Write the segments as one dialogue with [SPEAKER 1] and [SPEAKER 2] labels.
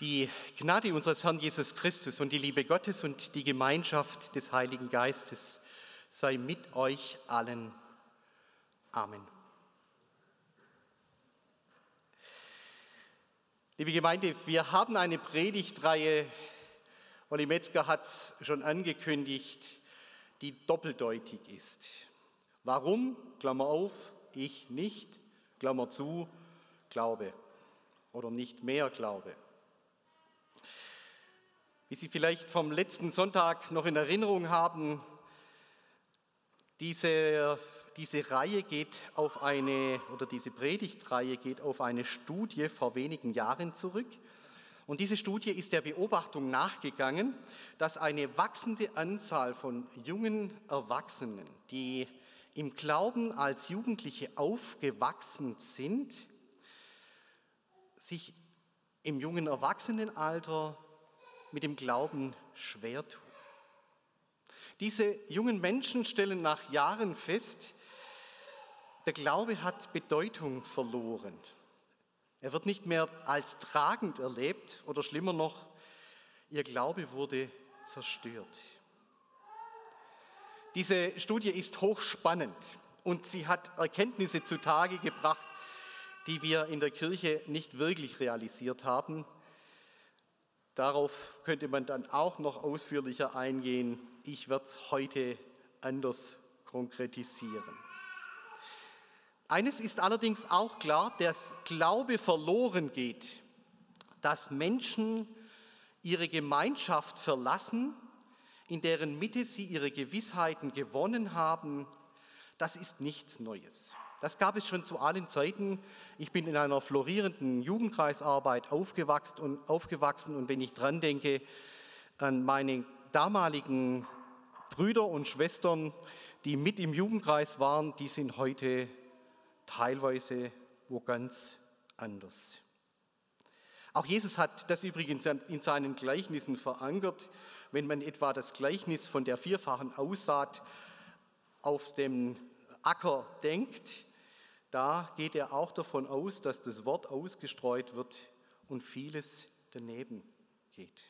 [SPEAKER 1] Die Gnade unseres Herrn Jesus Christus und die Liebe Gottes und die Gemeinschaft des Heiligen Geistes sei mit euch allen. Amen. Liebe Gemeinde, wir haben eine Predigtreihe, Olli Metzger hat es schon angekündigt, die doppeldeutig ist. Warum? Klammer auf, ich nicht, Klammer zu, Glaube oder nicht mehr Glaube. Wie Sie vielleicht vom letzten Sonntag noch in Erinnerung haben, diese, diese Reihe geht auf eine, oder diese Predigtreihe geht auf eine Studie vor wenigen Jahren zurück. Und diese Studie ist der Beobachtung nachgegangen, dass eine wachsende Anzahl von jungen Erwachsenen, die im Glauben als Jugendliche aufgewachsen sind, sich im jungen Erwachsenenalter mit dem Glauben schwer tun. Diese jungen Menschen stellen nach Jahren fest, der Glaube hat Bedeutung verloren. Er wird nicht mehr als tragend erlebt oder schlimmer noch, ihr Glaube wurde zerstört. Diese Studie ist hochspannend und sie hat Erkenntnisse zutage gebracht, die wir in der Kirche nicht wirklich realisiert haben. Darauf könnte man dann auch noch ausführlicher eingehen. Ich werde es heute anders konkretisieren. Eines ist allerdings auch klar, dass Glaube verloren geht, dass Menschen ihre Gemeinschaft verlassen, in deren Mitte sie ihre Gewissheiten gewonnen haben, das ist nichts Neues. Das gab es schon zu allen Zeiten. Ich bin in einer florierenden Jugendkreisarbeit aufgewachsen und, aufgewachsen und wenn ich dran denke an meine damaligen Brüder und Schwestern, die mit im Jugendkreis waren, die sind heute teilweise wo ganz anders. Auch Jesus hat das übrigens in seinen Gleichnissen verankert. Wenn man etwa das Gleichnis von der vierfachen Aussaat auf dem Acker denkt, da geht er auch davon aus, dass das Wort ausgestreut wird und vieles daneben geht.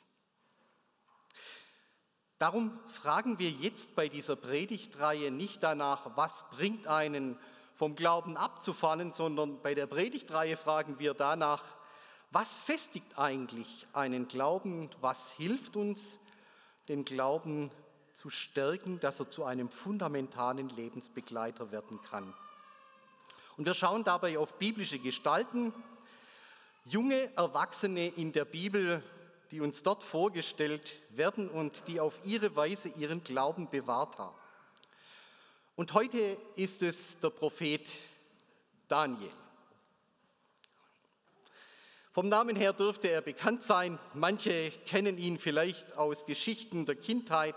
[SPEAKER 1] Darum fragen wir jetzt bei dieser Predigtreihe nicht danach, was bringt einen vom Glauben abzufallen, sondern bei der Predigtreihe fragen wir danach, was festigt eigentlich einen Glauben, was hilft uns, den Glauben zu stärken, dass er zu einem fundamentalen Lebensbegleiter werden kann. Und wir schauen dabei auf biblische Gestalten, junge Erwachsene in der Bibel, die uns dort vorgestellt werden und die auf ihre Weise ihren Glauben bewahrt haben. Und heute ist es der Prophet Daniel. Vom Namen her dürfte er bekannt sein. Manche kennen ihn vielleicht aus Geschichten der Kindheit,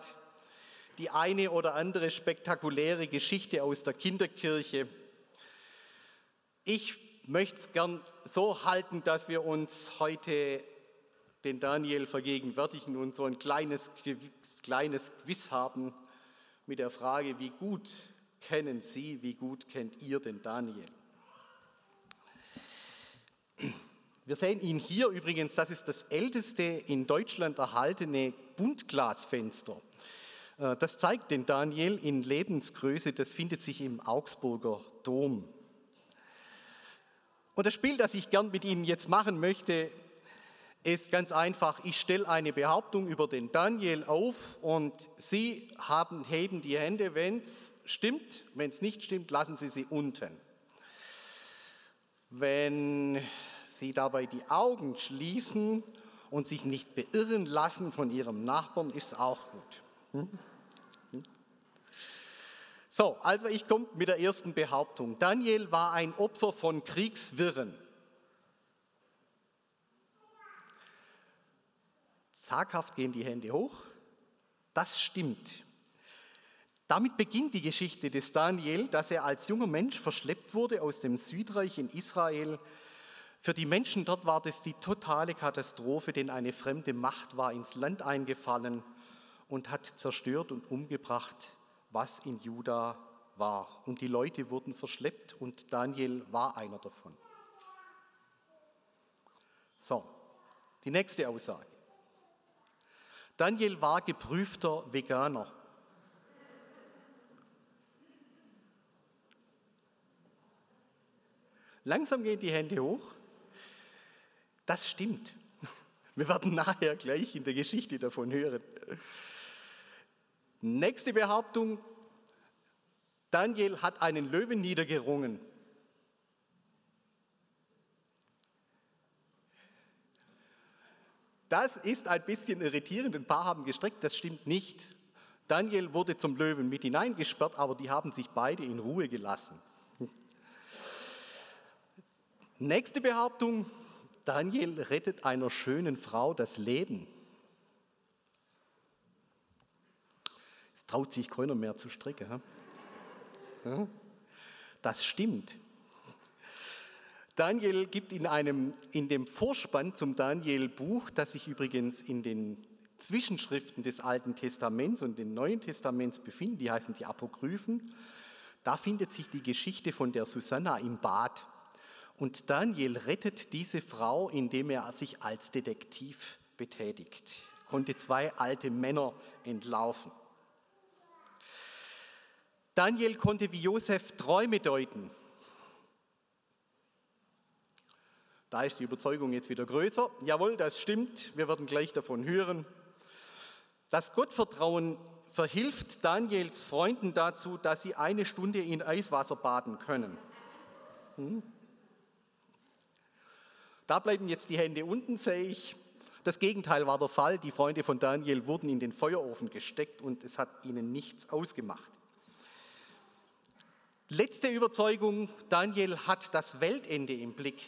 [SPEAKER 1] die eine oder andere spektakuläre Geschichte aus der Kinderkirche ich möchte es gern so halten, dass wir uns heute den Daniel vergegenwärtigen und so ein kleines, kleines Quiz haben mit der Frage, wie gut kennen Sie, wie gut kennt ihr den Daniel? Wir sehen ihn hier übrigens, das ist das älteste in Deutschland erhaltene Buntglasfenster. Äh, das zeigt den Daniel in Lebensgröße, das findet sich im Augsburger Dom. Und das Spiel, das ich gern mit Ihnen jetzt machen möchte, ist ganz einfach. Ich stelle eine Behauptung über den Daniel auf und Sie haben, heben die Hände, wenn es stimmt. Wenn es nicht stimmt, lassen Sie sie unten. Wenn Sie dabei die Augen schließen und sich nicht beirren lassen von Ihrem Nachbarn, ist auch gut. Hm? So, also ich komme mit der ersten Behauptung. Daniel war ein Opfer von Kriegswirren. Zaghaft gehen die Hände hoch. Das stimmt. Damit beginnt die Geschichte des Daniel, dass er als junger Mensch verschleppt wurde aus dem Südreich in Israel. Für die Menschen dort war das die totale Katastrophe, denn eine fremde Macht war ins Land eingefallen und hat zerstört und umgebracht was in Juda war. Und die Leute wurden verschleppt und Daniel war einer davon. So, Die nächste Aussage. Daniel war geprüfter Veganer. Langsam gehen die Hände hoch. Das stimmt. Wir werden nachher gleich in der Geschichte davon hören. Nächste Behauptung. Daniel hat einen Löwen niedergerungen. Das ist ein bisschen irritierend. Ein paar haben gestreckt, das stimmt nicht. Daniel wurde zum Löwen mit hineingesperrt, aber die haben sich beide in Ruhe gelassen. Nächste Behauptung. Daniel rettet einer schönen Frau das Leben. Traut sich keiner mehr zu strecken. Das stimmt. Daniel gibt in, einem, in dem Vorspann zum Daniel-Buch, das sich übrigens in den Zwischenschriften des Alten Testaments und des Neuen Testaments befindet, die heißen die Apokryphen, da findet sich die Geschichte von der Susanna im Bad. Und Daniel rettet diese Frau, indem er sich als Detektiv betätigt, konnte zwei alte Männer entlaufen. Daniel konnte wie Josef Träume deuten. Da ist die Überzeugung jetzt wieder größer. Jawohl, das stimmt. Wir werden gleich davon hören. Das Gottvertrauen verhilft Daniels Freunden dazu, dass sie eine Stunde in Eiswasser baden können. Hm? Da bleiben jetzt die Hände unten, sehe ich. Das Gegenteil war der Fall. Die Freunde von Daniel wurden in den Feuerofen gesteckt und es hat ihnen nichts ausgemacht. Letzte Überzeugung, Daniel hat das Weltende im Blick.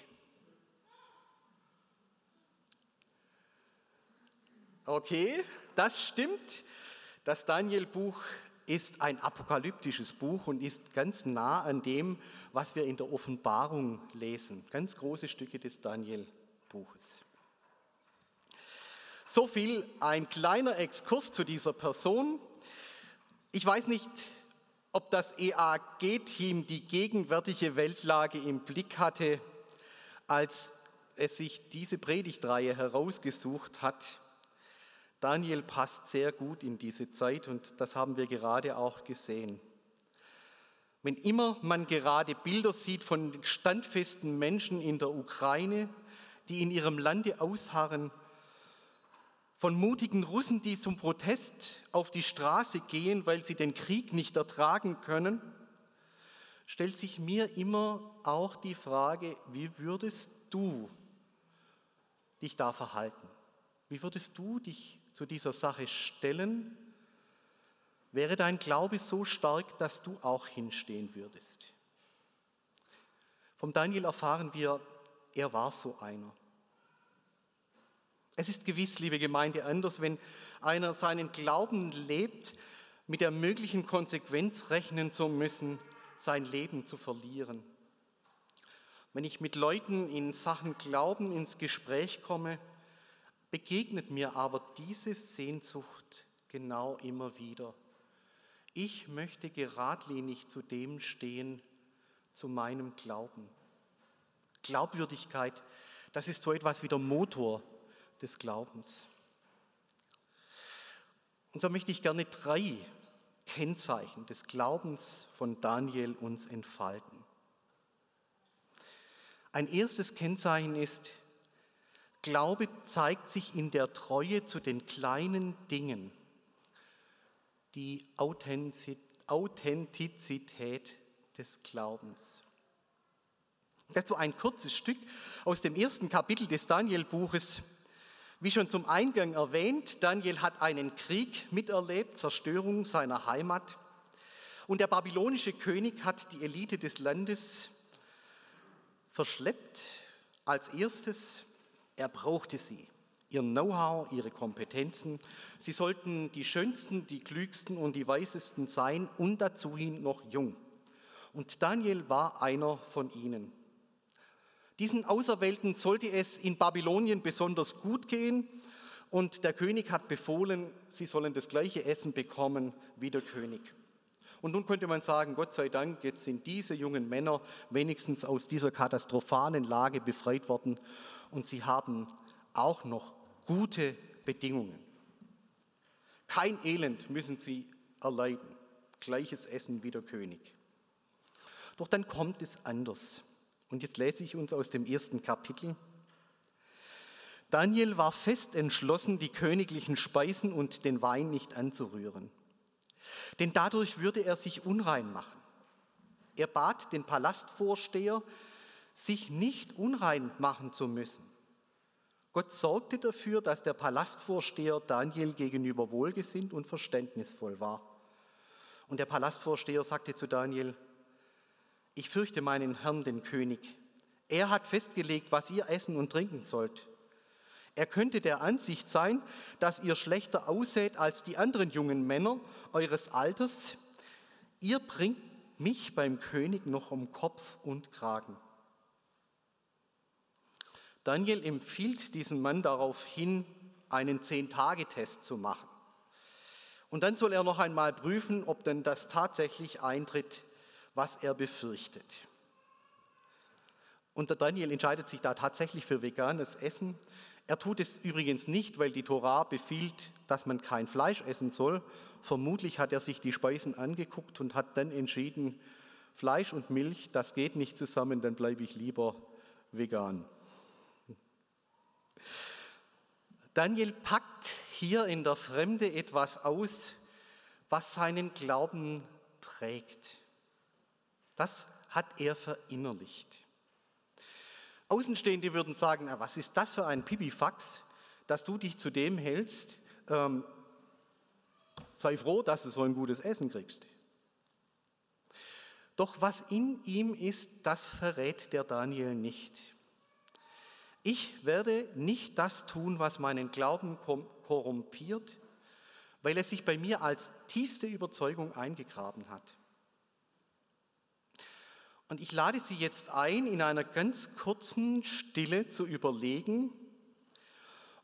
[SPEAKER 1] Okay, das stimmt. Das Daniel-Buch ist ein apokalyptisches Buch und ist ganz nah an dem, was wir in der Offenbarung lesen. Ganz große Stücke des Daniel-Buches. So viel ein kleiner Exkurs zu dieser Person. Ich weiß nicht, ob das EAG-Team die gegenwärtige Weltlage im Blick hatte, als es sich diese Predigtreihe herausgesucht hat. Daniel passt sehr gut in diese Zeit und das haben wir gerade auch gesehen. Wenn immer man gerade Bilder sieht von standfesten Menschen in der Ukraine, die in ihrem Lande ausharren, von mutigen Russen, die zum Protest auf die Straße gehen, weil sie den Krieg nicht ertragen können, stellt sich mir immer auch die Frage, wie würdest du dich da verhalten? Wie würdest du dich zu dieser Sache stellen, wäre dein Glaube so stark, dass du auch hinstehen würdest. Vom Daniel erfahren wir, er war so einer. Es ist gewiss, liebe Gemeinde, anders, wenn einer seinen Glauben lebt, mit der möglichen Konsequenz rechnen zu müssen, sein Leben zu verlieren. Wenn ich mit Leuten in Sachen Glauben ins Gespräch komme, begegnet mir aber diese Sehnsucht genau immer wieder. Ich möchte geradlinig zu dem stehen, zu meinem Glauben. Glaubwürdigkeit, das ist so etwas wie der Motor des Glaubens. Und so möchte ich gerne drei Kennzeichen des Glaubens von Daniel uns entfalten. Ein erstes Kennzeichen ist, Glaube zeigt sich in der Treue zu den kleinen Dingen, die Authentizität des Glaubens. Dazu ein kurzes Stück aus dem ersten Kapitel des Daniel-Buches. Wie schon zum Eingang erwähnt, Daniel hat einen Krieg miterlebt, Zerstörung seiner Heimat. Und der babylonische König hat die Elite des Landes verschleppt als erstes er brauchte sie, ihr Know-how, ihre Kompetenzen. Sie sollten die schönsten, die klügsten und die weisesten sein und dazu hin noch jung. Und Daniel war einer von ihnen. Diesen Auserwählten sollte es in Babylonien besonders gut gehen und der König hat befohlen, sie sollen das gleiche Essen bekommen wie der König. Und nun könnte man sagen, Gott sei Dank, jetzt sind diese jungen Männer wenigstens aus dieser katastrophalen Lage befreit worden und sie haben auch noch gute Bedingungen. Kein Elend müssen sie erleiden. Gleiches Essen wie der König. Doch dann kommt es anders. Und jetzt lese ich uns aus dem ersten Kapitel. Daniel war fest entschlossen, die königlichen Speisen und den Wein nicht anzurühren. Denn dadurch würde er sich unrein machen. Er bat den Palastvorsteher, sich nicht unrein machen zu müssen. Gott sorgte dafür, dass der Palastvorsteher Daniel gegenüber wohlgesinnt und verständnisvoll war. Und der Palastvorsteher sagte zu Daniel, ich fürchte meinen Herrn, den König. Er hat festgelegt, was ihr essen und trinken sollt. Er könnte der Ansicht sein, dass ihr schlechter ausseht als die anderen jungen Männer eures Alters. Ihr bringt mich beim König noch um Kopf und Kragen. Daniel empfiehlt diesem Mann darauf hin, einen Zehn-Tage-Test zu machen. Und dann soll er noch einmal prüfen, ob denn das tatsächlich eintritt, was er befürchtet. Und der Daniel entscheidet sich da tatsächlich für veganes Essen. Er tut es übrigens nicht, weil die Tora befiehlt, dass man kein Fleisch essen soll. Vermutlich hat er sich die Speisen angeguckt und hat dann entschieden, Fleisch und Milch, das geht nicht zusammen, dann bleibe ich lieber vegan. Daniel packt hier in der Fremde etwas aus, was seinen Glauben prägt. Das hat er verinnerlicht. Außenstehende würden sagen, na, was ist das für ein Pipifax, dass du dich zu dem hältst, ähm, sei froh, dass du so ein gutes Essen kriegst. Doch was in ihm ist, das verrät der Daniel nicht. Ich werde nicht das tun, was meinen Glauben korrumpiert, weil es sich bei mir als tiefste Überzeugung eingegraben hat. Und ich lade Sie jetzt ein, in einer ganz kurzen Stille zu überlegen,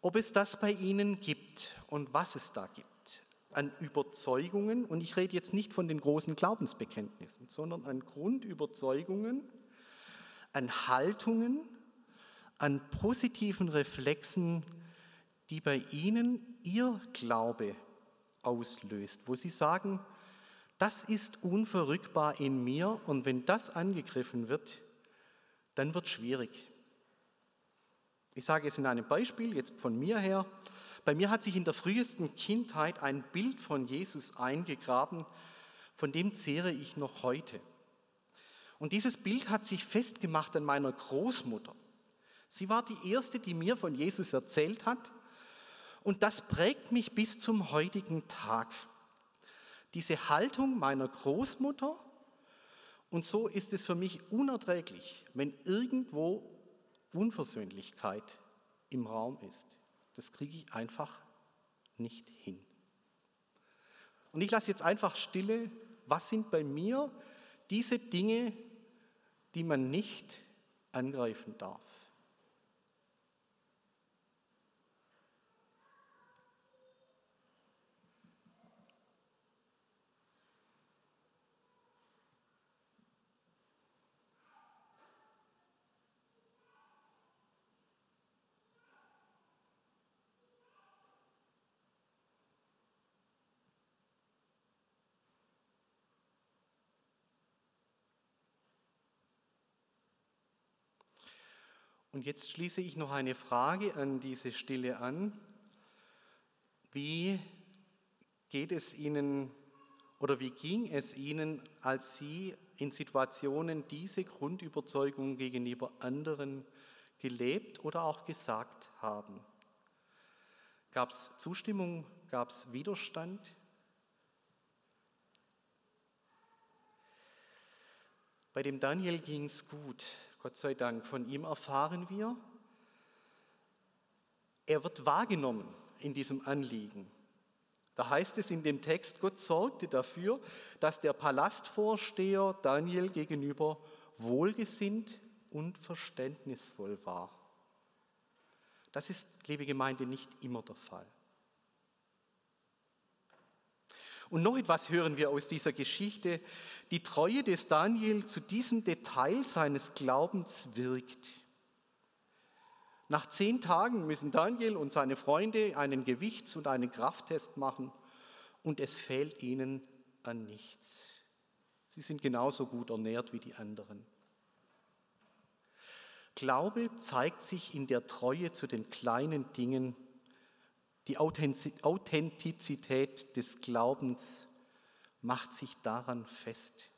[SPEAKER 1] ob es das bei Ihnen gibt und was es da gibt an Überzeugungen. Und ich rede jetzt nicht von den großen Glaubensbekenntnissen, sondern an Grundüberzeugungen, an Haltungen, an positiven Reflexen, die bei Ihnen Ihr Glaube auslöst, wo Sie sagen, das ist unverrückbar in mir und wenn das angegriffen wird, dann wird es schwierig. Ich sage es in einem Beispiel, jetzt von mir her. Bei mir hat sich in der frühesten Kindheit ein Bild von Jesus eingegraben, von dem zehre ich noch heute. Und dieses Bild hat sich festgemacht an meiner Großmutter. Sie war die erste, die mir von Jesus erzählt hat. Und das prägt mich bis zum heutigen Tag diese Haltung meiner Großmutter. Und so ist es für mich unerträglich, wenn irgendwo Unversöhnlichkeit im Raum ist. Das kriege ich einfach nicht hin. Und ich lasse jetzt einfach stille, was sind bei mir diese Dinge, die man nicht angreifen darf. Und jetzt schließe ich noch eine Frage an diese Stille an. Wie geht es Ihnen oder wie ging es Ihnen, als Sie in Situationen diese Grundüberzeugung gegenüber anderen gelebt oder auch gesagt haben? Gab es Zustimmung? Gab es Widerstand? Bei dem Daniel ging es gut. Gott sei Dank, von ihm erfahren wir, er wird wahrgenommen in diesem Anliegen. Da heißt es in dem Text, Gott sorgte dafür, dass der Palastvorsteher Daniel gegenüber wohlgesinnt und verständnisvoll war. Das ist, liebe Gemeinde, nicht immer der Fall. Und noch etwas hören wir aus dieser Geschichte. Die Treue des Daniel zu diesem Detail seines Glaubens wirkt. Nach zehn Tagen müssen Daniel und seine Freunde einen Gewichts- und einen Krafttest machen und es fehlt ihnen an nichts. Sie sind genauso gut ernährt wie die anderen. Glaube zeigt sich in der Treue zu den kleinen Dingen. Die Authentizität des Glaubens macht sich daran fest.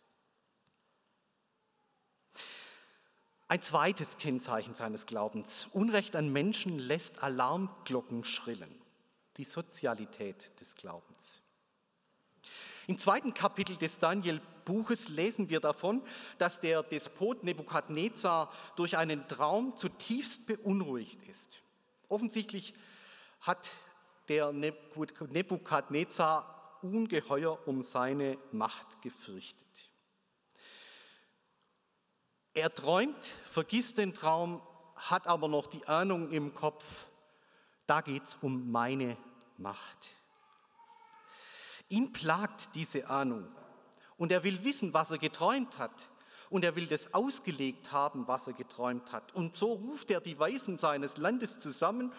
[SPEAKER 1] Ein zweites Kennzeichen seines Glaubens. Unrecht an Menschen lässt Alarmglocken schrillen. Die Sozialität des Glaubens. Im zweiten Kapitel des Daniel-Buches lesen wir davon, dass der Despot Nebukadnezar durch einen Traum zutiefst beunruhigt ist. Offensichtlich hat der Nebukadnezar ungeheuer um seine Macht gefürchtet. Er träumt, vergisst den Traum, hat aber noch die Ahnung im Kopf, da geht es um meine Macht. Ihn plagt diese Ahnung und er will wissen, was er geträumt hat. Und er will das ausgelegt haben, was er geträumt hat. Und so ruft er die Weisen seines Landes zusammen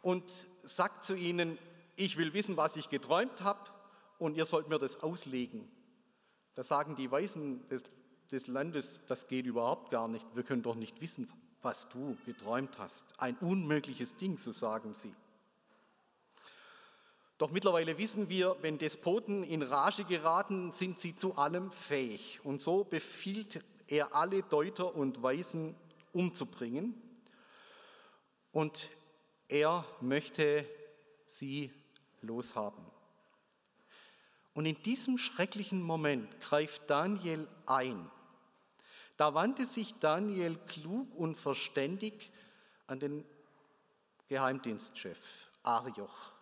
[SPEAKER 1] und sagt zu ihnen, ich will wissen, was ich geträumt habe und ihr sollt mir das auslegen. Da sagen die Weisen des des Landes, das geht überhaupt gar nicht. Wir können doch nicht wissen, was du geträumt hast. Ein unmögliches Ding, so sagen sie. Doch mittlerweile wissen wir, wenn Despoten in Rage geraten, sind sie zu allem fähig. Und so befiehlt er alle Deuter und Weisen umzubringen. Und er möchte sie loshaben. Und in diesem schrecklichen Moment greift Daniel ein da wandte sich Daniel klug und verständig an den Geheimdienstchef Arioch,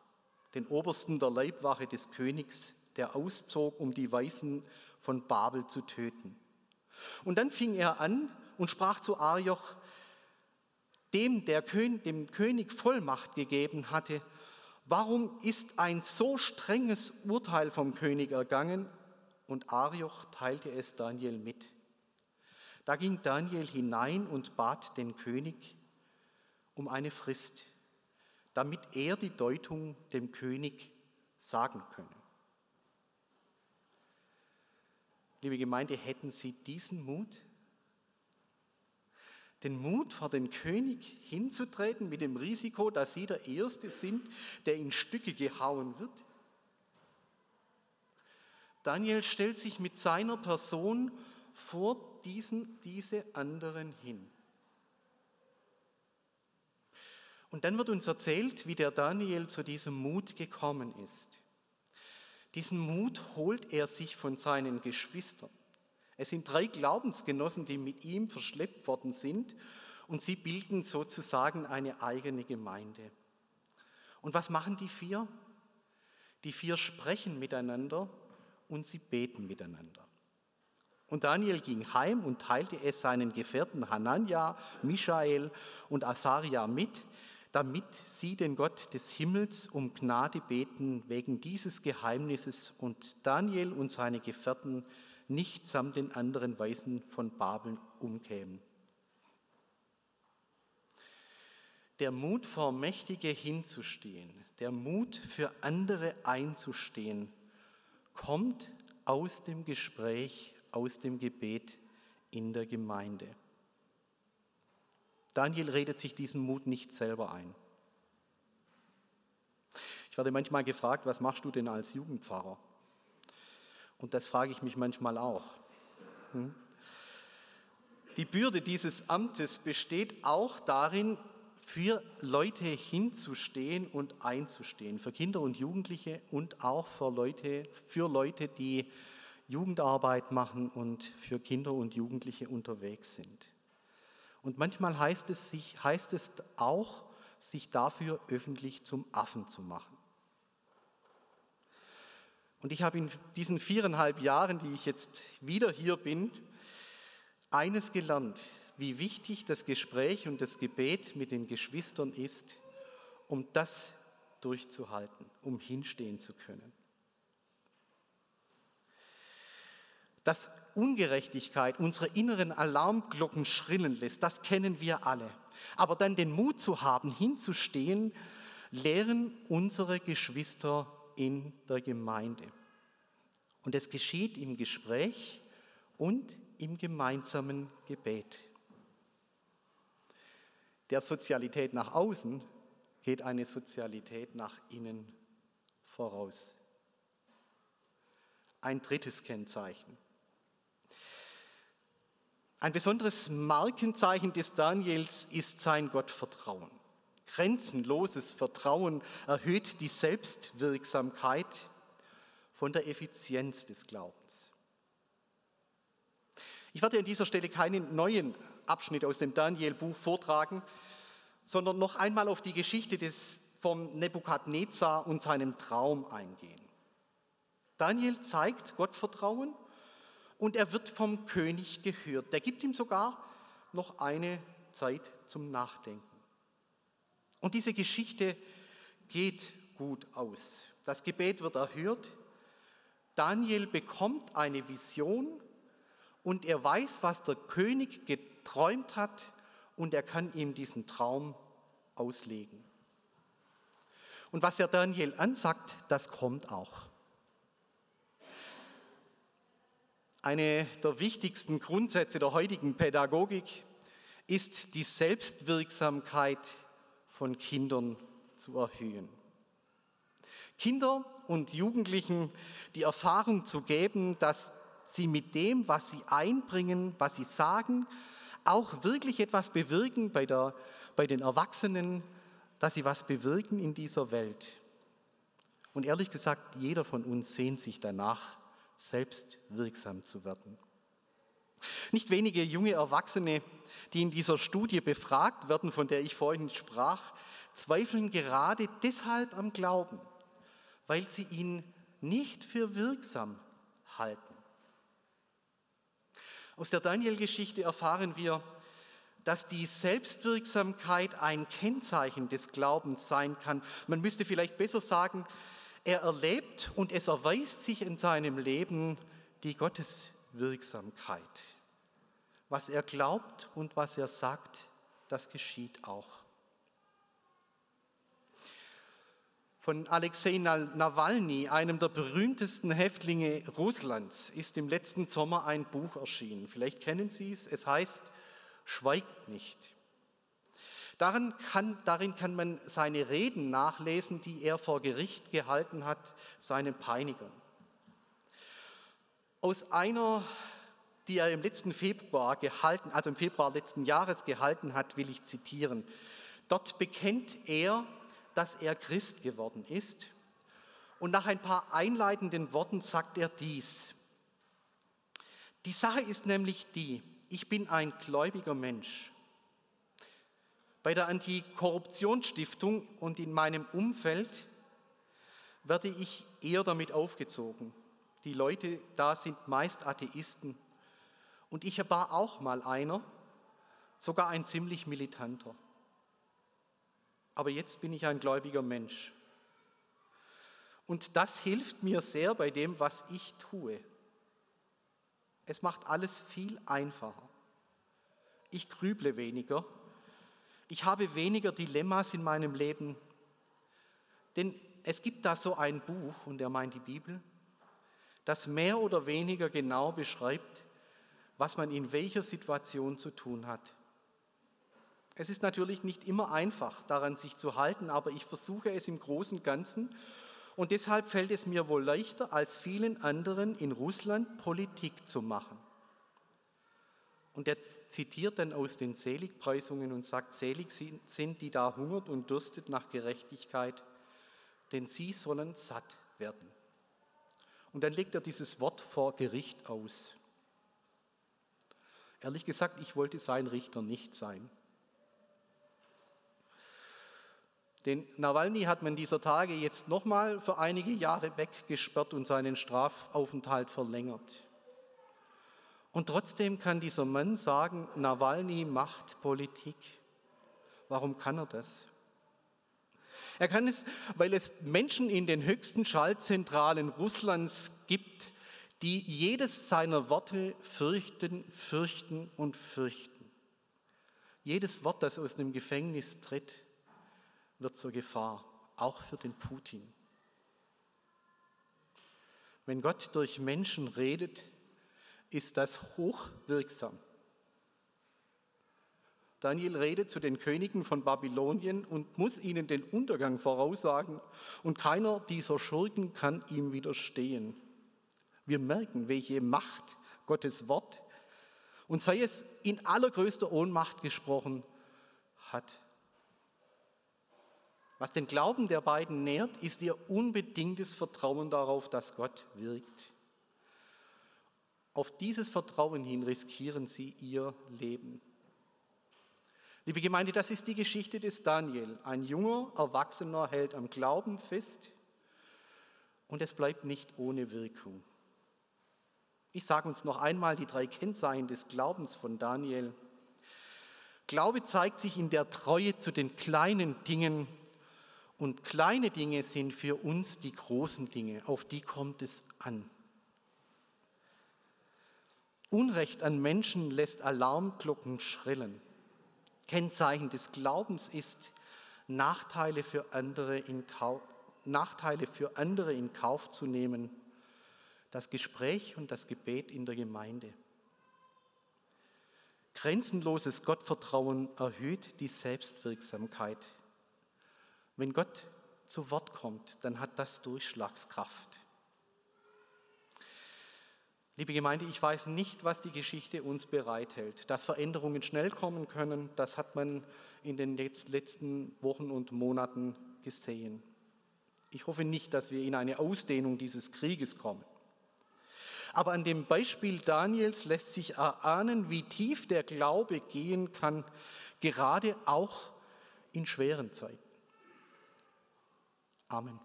[SPEAKER 1] den Obersten der Leibwache des Königs, der auszog, um die Weisen von Babel zu töten. Und dann fing er an und sprach zu Arioch, dem der König, dem König Vollmacht gegeben hatte, warum ist ein so strenges Urteil vom König ergangen? Und Arioch teilte es Daniel mit. Da ging Daniel hinein und bat den König um eine Frist, damit er die Deutung dem König sagen könne. Liebe Gemeinde, hätten Sie diesen Mut? Den Mut, vor den König hinzutreten mit dem Risiko, dass Sie der Erste sind, der in Stücke gehauen wird? Daniel stellt sich mit seiner Person vor diesen, diese anderen hin. Und dann wird uns erzählt, wie der Daniel zu diesem Mut gekommen ist. Diesen Mut holt er sich von seinen Geschwistern. Es sind drei Glaubensgenossen, die mit ihm verschleppt worden sind und sie bilden sozusagen eine eigene Gemeinde. Und was machen die vier? Die vier sprechen miteinander und sie beten miteinander. Und Daniel ging heim und teilte es seinen Gefährten Hanania, Michael und Asaria mit, damit sie den Gott des Himmels um Gnade beten wegen dieses Geheimnisses und Daniel und seine Gefährten nicht samt den anderen Weisen von Babel umkämen. Der Mut vor Mächtige hinzustehen, der Mut für andere einzustehen, kommt aus dem Gespräch aus dem Gebet in der Gemeinde. Daniel redet sich diesen Mut nicht selber ein. Ich werde manchmal gefragt, was machst du denn als Jugendpfarrer? Und das frage ich mich manchmal auch. Hm? Die Bürde dieses Amtes besteht auch darin, für Leute hinzustehen und einzustehen, für Kinder und Jugendliche und auch für Leute, für Leute, die Jugendarbeit machen und für Kinder und Jugendliche unterwegs sind. Und manchmal heißt es, sich, heißt es auch, sich dafür öffentlich zum Affen zu machen. Und ich habe in diesen viereinhalb Jahren, die ich jetzt wieder hier bin, eines gelernt, wie wichtig das Gespräch und das Gebet mit den Geschwistern ist, um das durchzuhalten, um hinstehen zu können. dass Ungerechtigkeit unsere inneren Alarmglocken schrillen lässt, das kennen wir alle. Aber dann den Mut zu haben, hinzustehen, lehren unsere Geschwister in der Gemeinde. Und es geschieht im Gespräch und im gemeinsamen Gebet. Der Sozialität nach außen geht eine Sozialität nach innen voraus. Ein drittes Kennzeichen. Ein besonderes Markenzeichen des Daniels ist sein Gottvertrauen. Grenzenloses Vertrauen erhöht die Selbstwirksamkeit von der Effizienz des Glaubens. Ich werde an dieser Stelle keinen neuen Abschnitt aus dem Daniel-Buch vortragen, sondern noch einmal auf die Geschichte des, vom Nebukadnezar und seinem Traum eingehen. Daniel zeigt Gottvertrauen und er wird vom König gehört. Der gibt ihm sogar noch eine Zeit zum Nachdenken. Und diese Geschichte geht gut aus. Das Gebet wird erhört. Daniel bekommt eine Vision und er weiß, was der König geträumt hat und er kann ihm diesen Traum auslegen. Und was er Daniel ansagt, das kommt auch. Eine der wichtigsten Grundsätze der heutigen Pädagogik ist die Selbstwirksamkeit von Kindern zu erhöhen. Kinder und Jugendlichen die Erfahrung zu geben, dass sie mit dem, was sie einbringen, was sie sagen, auch wirklich etwas bewirken bei, der, bei den Erwachsenen, dass sie was bewirken in dieser Welt. Und ehrlich gesagt, jeder von uns sehnt sich danach, selbst wirksam zu werden. Nicht wenige junge Erwachsene die in dieser Studie befragt werden, von der ich vorhin sprach, zweifeln gerade deshalb am Glauben, weil sie ihn nicht für wirksam halten. Aus der Daniel-Geschichte erfahren wir, dass die Selbstwirksamkeit ein Kennzeichen des Glaubens sein kann. Man müsste vielleicht besser sagen, er erlebt und es erweist sich in seinem Leben die Gotteswirksamkeit. Was er glaubt und was er sagt, das geschieht auch. Von Alexei Nawalny, einem der berühmtesten Häftlinge Russlands, ist im letzten Sommer ein Buch erschienen. Vielleicht kennen Sie es. Es heißt Schweigt nicht. Darin kann, darin kann man seine Reden nachlesen, die er vor Gericht gehalten hat, seinen Peinigern. Aus einer die er im letzten Februar gehalten, also im Februar letzten Jahres gehalten hat, will ich zitieren. Dort bekennt er, dass er Christ geworden ist. Und nach ein paar einleitenden Worten sagt er dies. Die Sache ist nämlich die, ich bin ein gläubiger Mensch. Bei der Antikorruptionsstiftung und in meinem Umfeld werde ich eher damit aufgezogen. Die Leute da sind meist Atheisten und ich war auch mal einer, sogar ein ziemlich militanter. Aber jetzt bin ich ein gläubiger Mensch. Und das hilft mir sehr bei dem, was ich tue. Es macht alles viel einfacher. Ich grüble weniger. Ich habe weniger Dilemmas in meinem Leben. Denn es gibt da so ein Buch, und er meint die Bibel, das mehr oder weniger genau beschreibt, was man in welcher Situation zu tun hat. Es ist natürlich nicht immer einfach, daran sich zu halten, aber ich versuche es im Großen und Ganzen und deshalb fällt es mir wohl leichter als vielen anderen in Russland Politik zu machen. Und er zitiert dann aus den Seligpreisungen und sagt, selig sind, die da hungert und dürstet nach Gerechtigkeit, denn sie sollen satt werden. Und dann legt er dieses Wort vor Gericht aus. Ehrlich gesagt, ich wollte sein Richter nicht sein. Den Nawalny hat man dieser Tage jetzt nochmal für einige Jahre weggesperrt und seinen Strafaufenthalt verlängert. Und trotzdem kann dieser Mann sagen, Nawalny macht Politik. Warum kann er das? Er kann es, weil es Menschen in den höchsten Schaltzentralen Russlands gibt, die jedes seiner Worte fürchten, fürchten und fürchten. Jedes Wort, das aus dem Gefängnis tritt, wird zur Gefahr, auch für den Putin. Wenn Gott durch Menschen redet, ist das hochwirksam. Daniel redet zu den Königen von Babylonien und muss ihnen den Untergang voraussagen und keiner dieser Schurken kann ihm widerstehen. Wir merken, welche Macht Gottes Wort und sei es in allergrößter Ohnmacht gesprochen hat. Was den Glauben der beiden nährt, ist ihr unbedingtes Vertrauen darauf, dass Gott wirkt. Auf dieses Vertrauen hin riskieren sie ihr Leben. Liebe Gemeinde, das ist die Geschichte des Daniel. Ein junger Erwachsener hält am Glauben fest und es bleibt nicht ohne Wirkung. Ich sage uns noch einmal die drei Kennzeichen des Glaubens von Daniel. Glaube zeigt sich in der Treue zu den kleinen Dingen und kleine Dinge sind für uns die großen Dinge, auf die kommt es an. Unrecht an Menschen lässt Alarmglocken schrillen. Kennzeichen des Glaubens ist, Nachteile für andere in Kauf, Nachteile für andere in Kauf zu nehmen, das Gespräch und das Gebet in der Gemeinde. Grenzenloses Gottvertrauen erhöht die Selbstwirksamkeit. Wenn Gott zu Wort kommt, dann hat das Durchschlagskraft. Liebe Gemeinde, ich weiß nicht, was die Geschichte uns bereithält. Dass Veränderungen schnell kommen können, das hat man in den letzten Wochen und Monaten gesehen. Ich hoffe nicht, dass wir in eine Ausdehnung dieses Krieges kommen. Aber an dem Beispiel Daniels lässt sich erahnen, wie tief der Glaube gehen kann, gerade auch in schweren Zeiten. Amen.